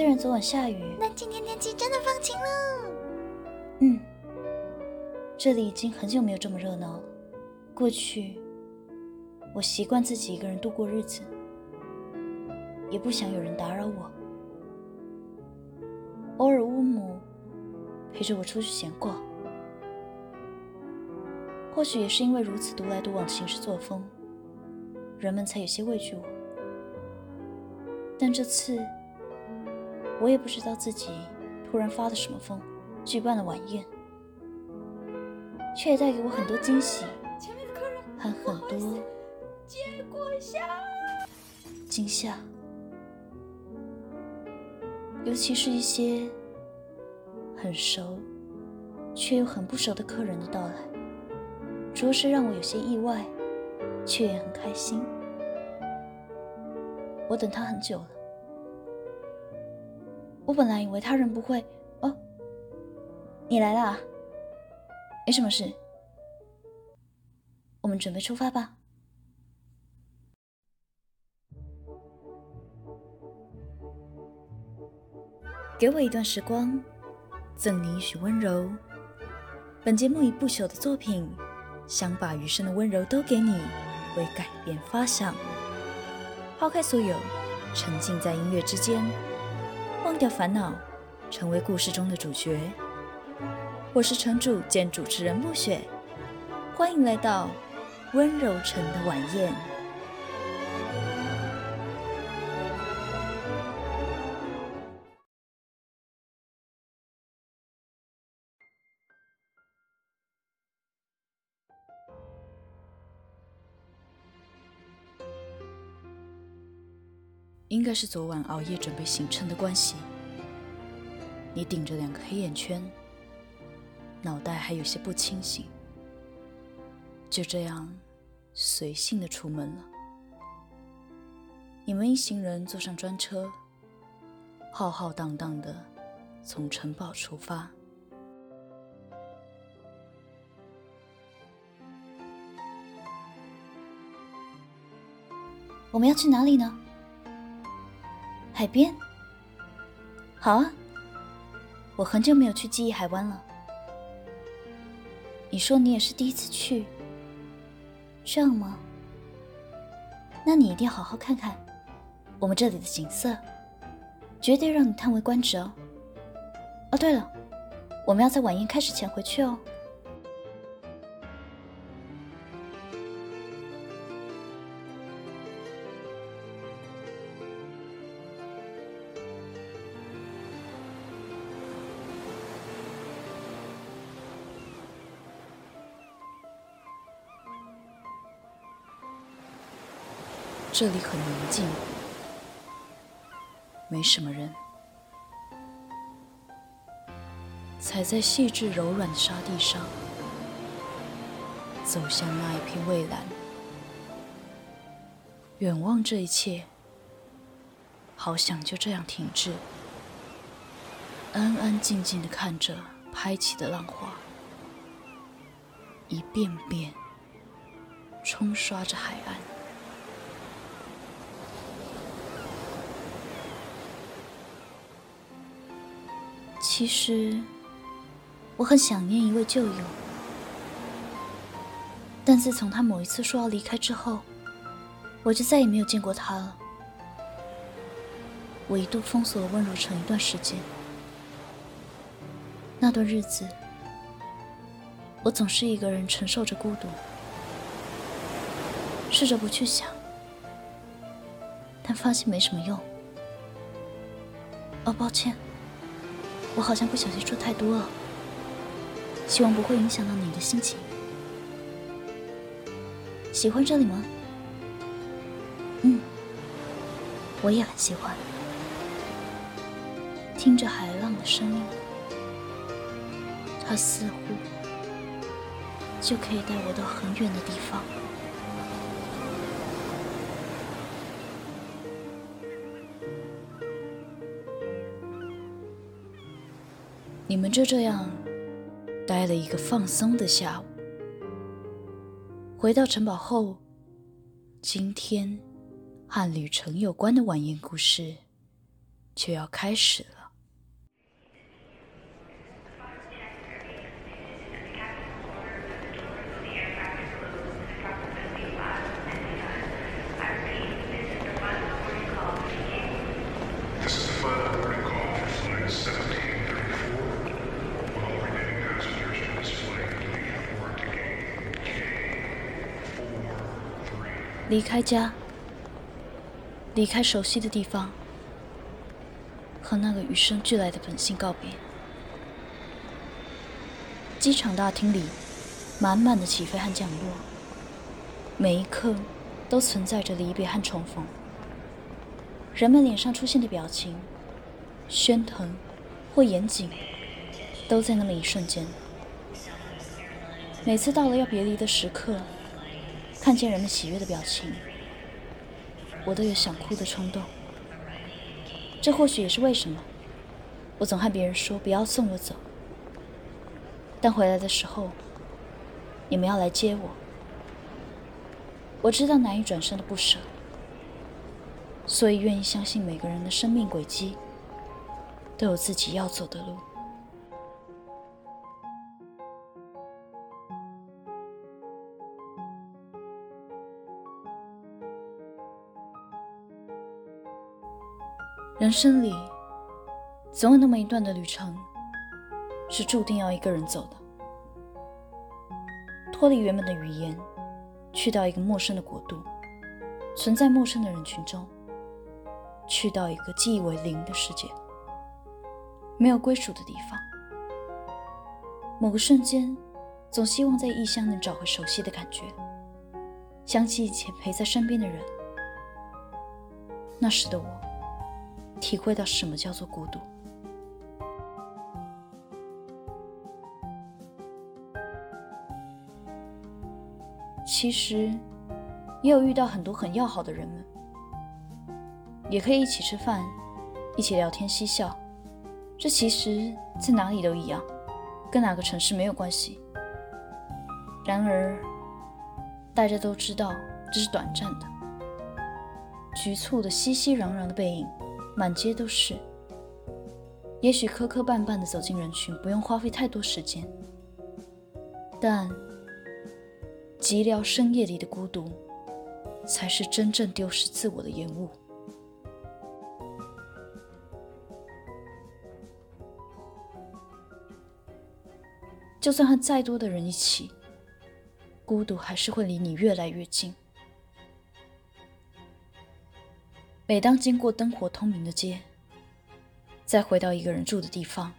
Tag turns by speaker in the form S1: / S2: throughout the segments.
S1: 虽然昨晚下雨，
S2: 但今天天气真的放晴了。
S1: 嗯，这里已经很久没有这么热闹了。过去，我习惯自己一个人度过日子，也不想有人打扰我。偶尔乌姆陪着我出去闲逛，或许也是因为如此独来独往的行事作风，人们才有些畏惧我。但这次，我也不知道自己突然发了什么疯，举办了晚宴，却也带给我很多惊喜。和很多
S2: 结果下
S1: 惊吓，尤其是一些很熟却又很不熟的客人的到来，着实让我有些意外，却也很开心。我等他很久了，我本来以为他人不会。哦，你来了，没什么事。我们准备出发吧。给我一段时光，赠你一许温柔。本节目以不朽的作品，想把余生的温柔都给你，为改变发想。抛开所有，沉浸在音乐之间，忘掉烦恼，成为故事中的主角。我是城主兼主持人暮雪，欢迎来到。温柔城的晚宴，应该是昨晚熬夜准备行程的关系。你顶着两个黑眼圈，脑袋还有些不清醒。就这样，随性的出门了。你们一行人坐上专车，浩浩荡荡的从城堡出发。我们要去哪里呢？海边？好啊，我很久没有去记忆海湾了。你说你也是第一次去。这样吗？那你一定要好好看看我们这里的景色，绝对让你叹为观止哦。哦，对了，我们要在晚宴开始前回去哦。这里很宁静，没什么人。踩在细致柔软的沙地上，走向那一片蔚蓝。远望这一切，好想就这样停滞，安安静静地看着拍起的浪花，一遍遍冲刷着海岸。其实，我很想念一位旧友，但自从他某一次说要离开之后，我就再也没有见过他了。我一度封锁了温柔城一段时间，那段日子，我总是一个人承受着孤独，试着不去想，但发现没什么用。哦，抱歉。我好像不小心说太多了，希望不会影响到你的心情。喜欢这里吗？嗯，我也很喜欢。听着海浪的声音，它似乎就可以带我到很远的地方。们就这样待了一个放松的下午。回到城堡后，今天和旅程有关的晚宴故事就要开始了。离开家，离开熟悉的地方，和那个与生俱来的本性告别。机场大厅里，满满的起飞和降落，每一刻都存在着离别和重逢。人们脸上出现的表情，喧腾或严谨，都在那么一瞬间。每次到了要别离的时刻，看见人们喜悦的表情，我都有想哭的冲动。这或许也是为什么我总和别人说不要送我走，但回来的时候，你们要来接我。我知道难以转身的不舍，所以愿意相信每个人的生命轨迹都有自己要走的路。人生里，总有那么一段的旅程，是注定要一个人走的。脱离原本的语言，去到一个陌生的国度，存在陌生的人群中，去到一个记忆为零的世界，没有归属的地方。某个瞬间，总希望在异乡能找回熟悉的感觉，想起以前陪在身边的人，那时的我。体会到什么叫做孤独。其实，也有遇到很多很要好的人们，也可以一起吃饭，一起聊天嬉笑。这其实在哪里都一样，跟哪个城市没有关系。然而，大家都知道这是短暂的，局促的熙熙攘攘的背影。满街都是，也许磕磕绊绊的走进人群，不用花费太多时间，但寂寥深夜里的孤独，才是真正丢失自我的延误。就算和再多的人一起，孤独还是会离你越来越近。每当经过灯火通明的街，再回到一个人住的地方，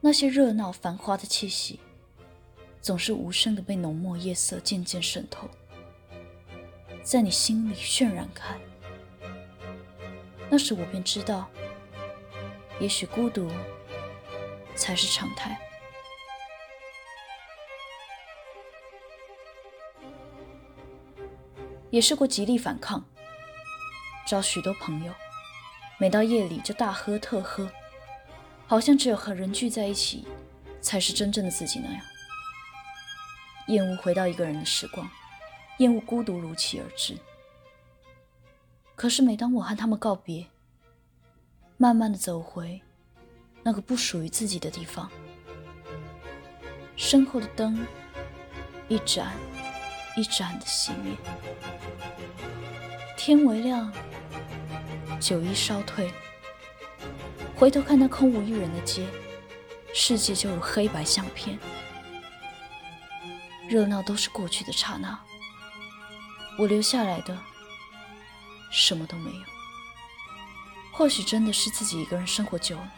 S1: 那些热闹繁华的气息，总是无声的被浓墨夜色渐渐渗透，在你心里渲染开。那时我便知道，也许孤独才是常态。也试过极力反抗。找许多朋友，每到夜里就大喝特喝，好像只有和人聚在一起，才是真正的自己那样。厌恶回到一个人的时光，厌恶孤独如期而至。可是每当我和他们告别，慢慢的走回那个不属于自己的地方，身后的灯一盏一盏的熄灭，天微亮。酒意稍退，回头看那空无一人的街，世界就如黑白相片，热闹都是过去的刹那。我留下来的什么都没有。或许真的是自己一个人生活久了，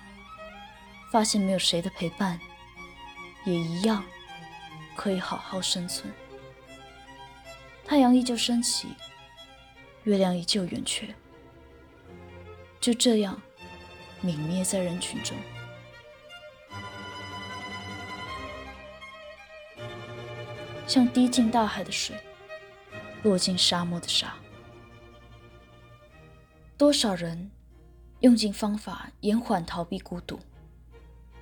S1: 发现没有谁的陪伴，也一样可以好好生存。太阳依旧升起，月亮依旧圆缺。就这样泯灭在人群中，像滴进大海的水，落进沙漠的沙。多少人用尽方法延缓逃避孤独，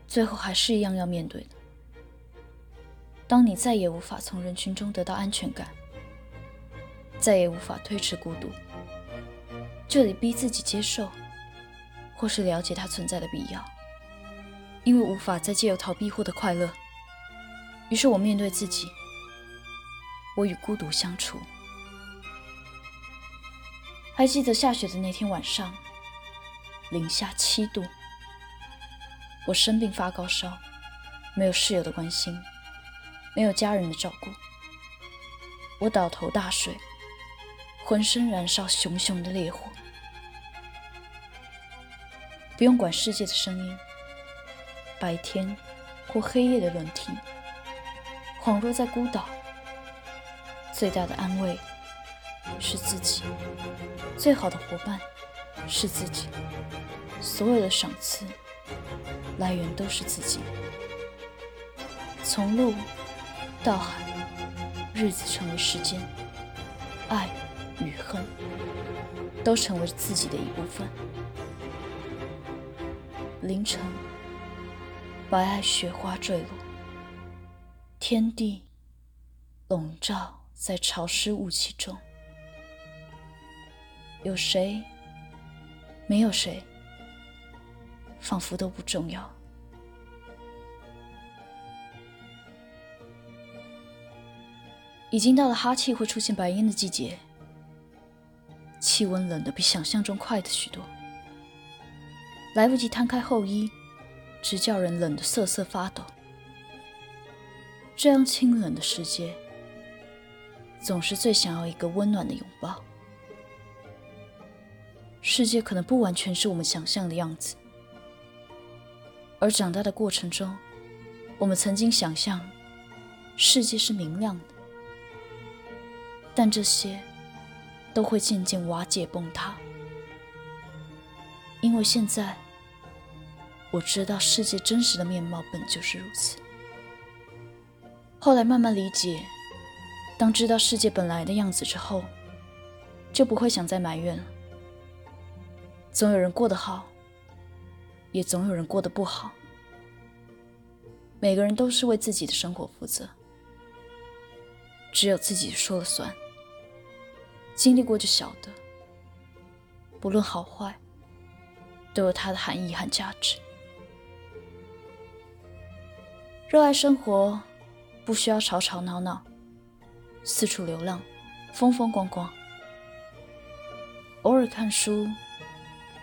S1: 最后还是一样要面对的。当你再也无法从人群中得到安全感，再也无法推迟孤独，就得逼自己接受。或是了解它存在的必要，因为无法再借由逃避获得快乐。于是我面对自己，我与孤独相处。还记得下雪的那天晚上，零下七度，我生病发高烧，没有室友的关心，没有家人的照顾，我倒头大睡，浑身燃烧熊熊的烈火。不用管世界的声音，白天或黑夜的轮替，恍若在孤岛。最大的安慰是自己，最好的伙伴是自己，所有的赏赐来源都是自己。从陆到海，日子成为时间，爱与恨都成为自己的一部分。凌晨，白皑雪花坠落，天地笼罩在潮湿雾气中。有谁？没有谁？仿佛都不重要。已经到了哈气会出现白烟的季节，气温冷得比想象中快的许多。来不及摊开厚衣，直叫人冷得瑟瑟发抖。这样清冷的世界，总是最想要一个温暖的拥抱。世界可能不完全是我们想象的样子，而长大的过程中，我们曾经想象世界是明亮的，但这些都会渐渐瓦解崩塌。因为现在，我知道世界真实的面貌本就是如此。后来慢慢理解，当知道世界本来的样子之后，就不会想再埋怨了。总有人过得好，也总有人过得不好。每个人都是为自己的生活负责，只有自己说了算。经历过就晓得，不论好坏。都有它的含义和价值。热爱生活，不需要吵吵闹闹，四处流浪，风风光光。偶尔看书，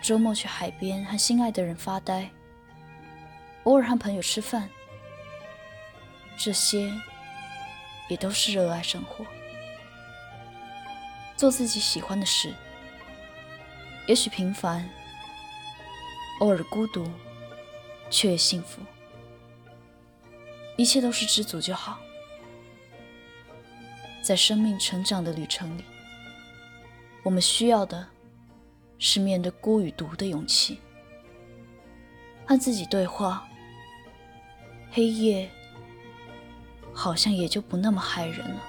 S1: 周末去海边和心爱的人发呆，偶尔和朋友吃饭，这些也都是热爱生活。做自己喜欢的事，也许平凡。偶尔孤独，却也幸福。一切都是知足就好。在生命成长的旅程里，我们需要的是面对孤与独的勇气，和自己对话。黑夜好像也就不那么骇人了。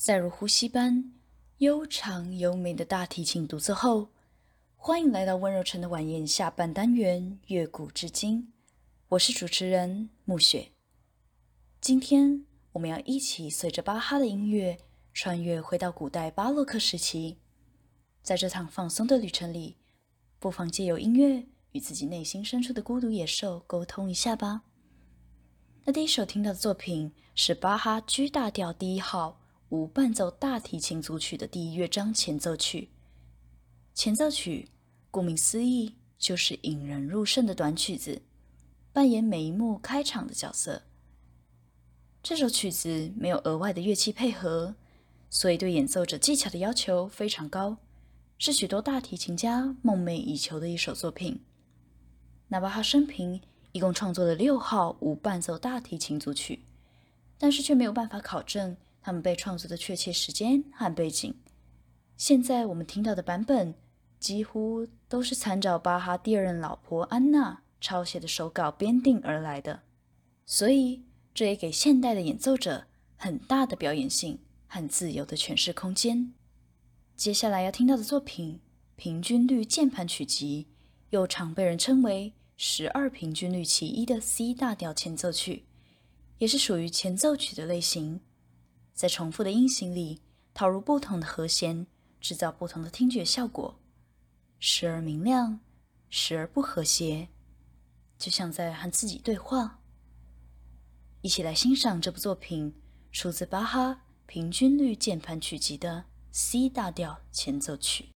S1: 在如呼吸般悠长优美的大提琴独奏后，欢迎来到温柔城的晚宴下半单元《乐古至今》，我是主持人暮雪。今天我们要一起随着巴哈的音乐，穿越回到古代巴洛克时期。在这趟放松的旅程里，不妨借由音乐与自己内心深处的孤独野兽沟通一下吧。那第一首听到的作品是巴哈 G 大调第一号。无伴奏大提琴组曲的第一乐章前奏曲。前奏曲顾名思义，就是引人入胜的短曲子，扮演每一幕开场的角色。这首曲子没有额外的乐器配合，所以对演奏者技巧的要求非常高，是许多大提琴家梦寐以求的一首作品。那巴哈生平一共创作了六号无伴奏大提琴组曲，但是却没有办法考证。他们被创作的确切时间和背景，现在我们听到的版本几乎都是参照巴哈第二任老婆安娜抄写的手稿编订而来的，所以这也给现代的演奏者很大的表演性和自由的诠释空间。接下来要听到的作品《平均律键盘曲集》，又常被人称为十二平均律其一的 C 大调前奏曲，也是属于前奏曲的类型。在重复的音型里套入不同的和弦，制造不同的听觉效果，时而明亮，时而不和谐，就像在和自己对话。一起来欣赏这部作品，出自巴哈《平均律键盘曲集》的 C 大调前奏曲。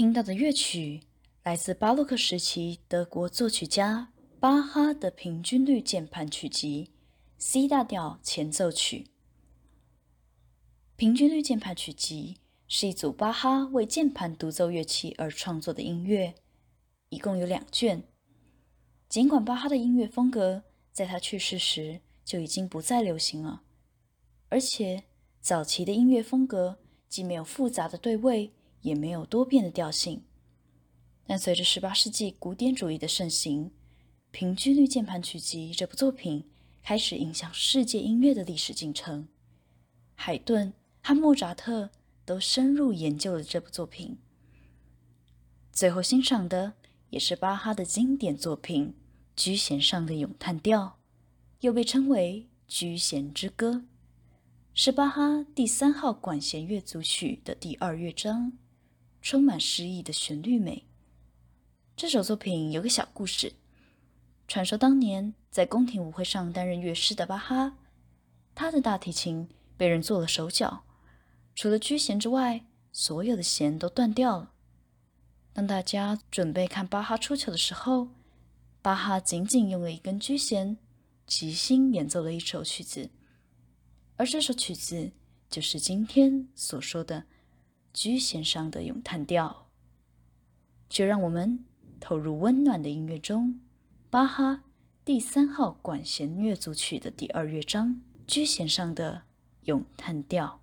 S1: 听到的乐曲来自巴洛克时期德国作曲家巴哈的平均律键盘曲集 C 大调前奏曲。平均律键盘曲集是一组巴哈为键盘独奏乐器而创作的音乐，一共有两卷。尽管巴哈的音乐风格在他去世时就已经不再流行了，而且早期的音乐风格既没有复杂的对位。也没有多变的调性，但随着十八世纪古典主义的盛行，《平均律键盘曲集》这部作品开始影响世界音乐的历史进程。海顿和莫扎特都深入研究了这部作品。最后欣赏的也是巴哈的经典作品《居弦上的咏叹调》，又被称为《居弦之歌》，是巴哈第三号管弦乐组曲的第二乐章。充满诗意的旋律美，这首作品有个小故事。传说当年在宫廷舞会上担任乐师的巴哈，他的大提琴被人做了手脚，除了居弦之外，所有的弦都断掉了。当大家准备看巴哈出糗的时候，巴哈仅仅用了一根居弦，即兴演奏了一首曲子，而这首曲子就是今天所说的居弦上的咏叹调。就让我们投入温暖的音乐中。巴哈第三号管弦乐组曲的第二乐章，居弦上的咏叹调。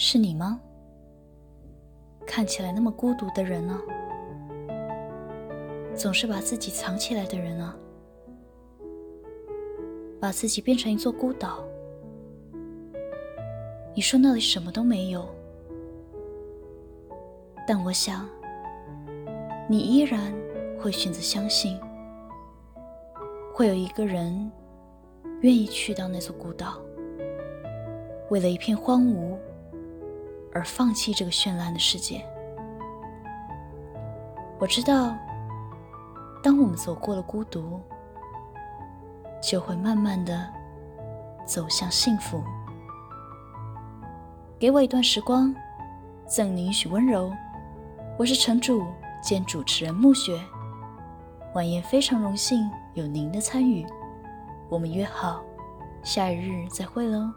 S1: 是你吗？看起来那么孤独的人呢？总是把自己藏起来的人啊，把自己变成一座孤岛。你说那里什么都没有，但我想，你依然会选择相信，会有一个人愿意去到那座孤岛，为了一片荒芜而放弃这个绚烂的世界。我知道。当我们走过了孤独，就会慢慢的走向幸福。给我一段时光，赠你一许温柔。我是城主兼主持人暮雪，晚宴非常荣幸有您的参与，我们约好下一日再会喽。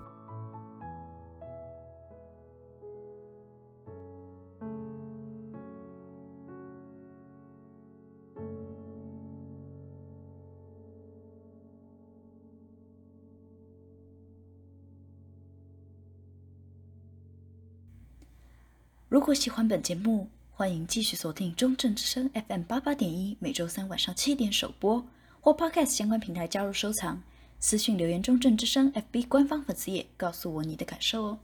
S1: 如果喜欢本节目，欢迎继续锁定中正之声 FM 八八点一，每周三晚上七点首播，或 Podcast 相关平台加入收藏，私信留言中正之声 FB 官方粉丝页，告诉我你的感受哦。